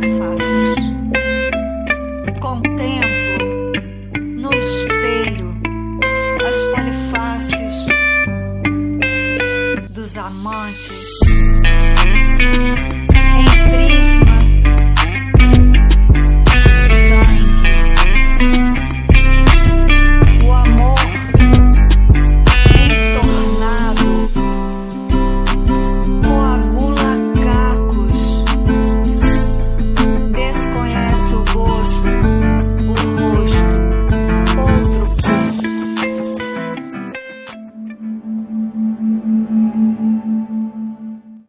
faces. Contemplo no espelho as polifaces dos amantes.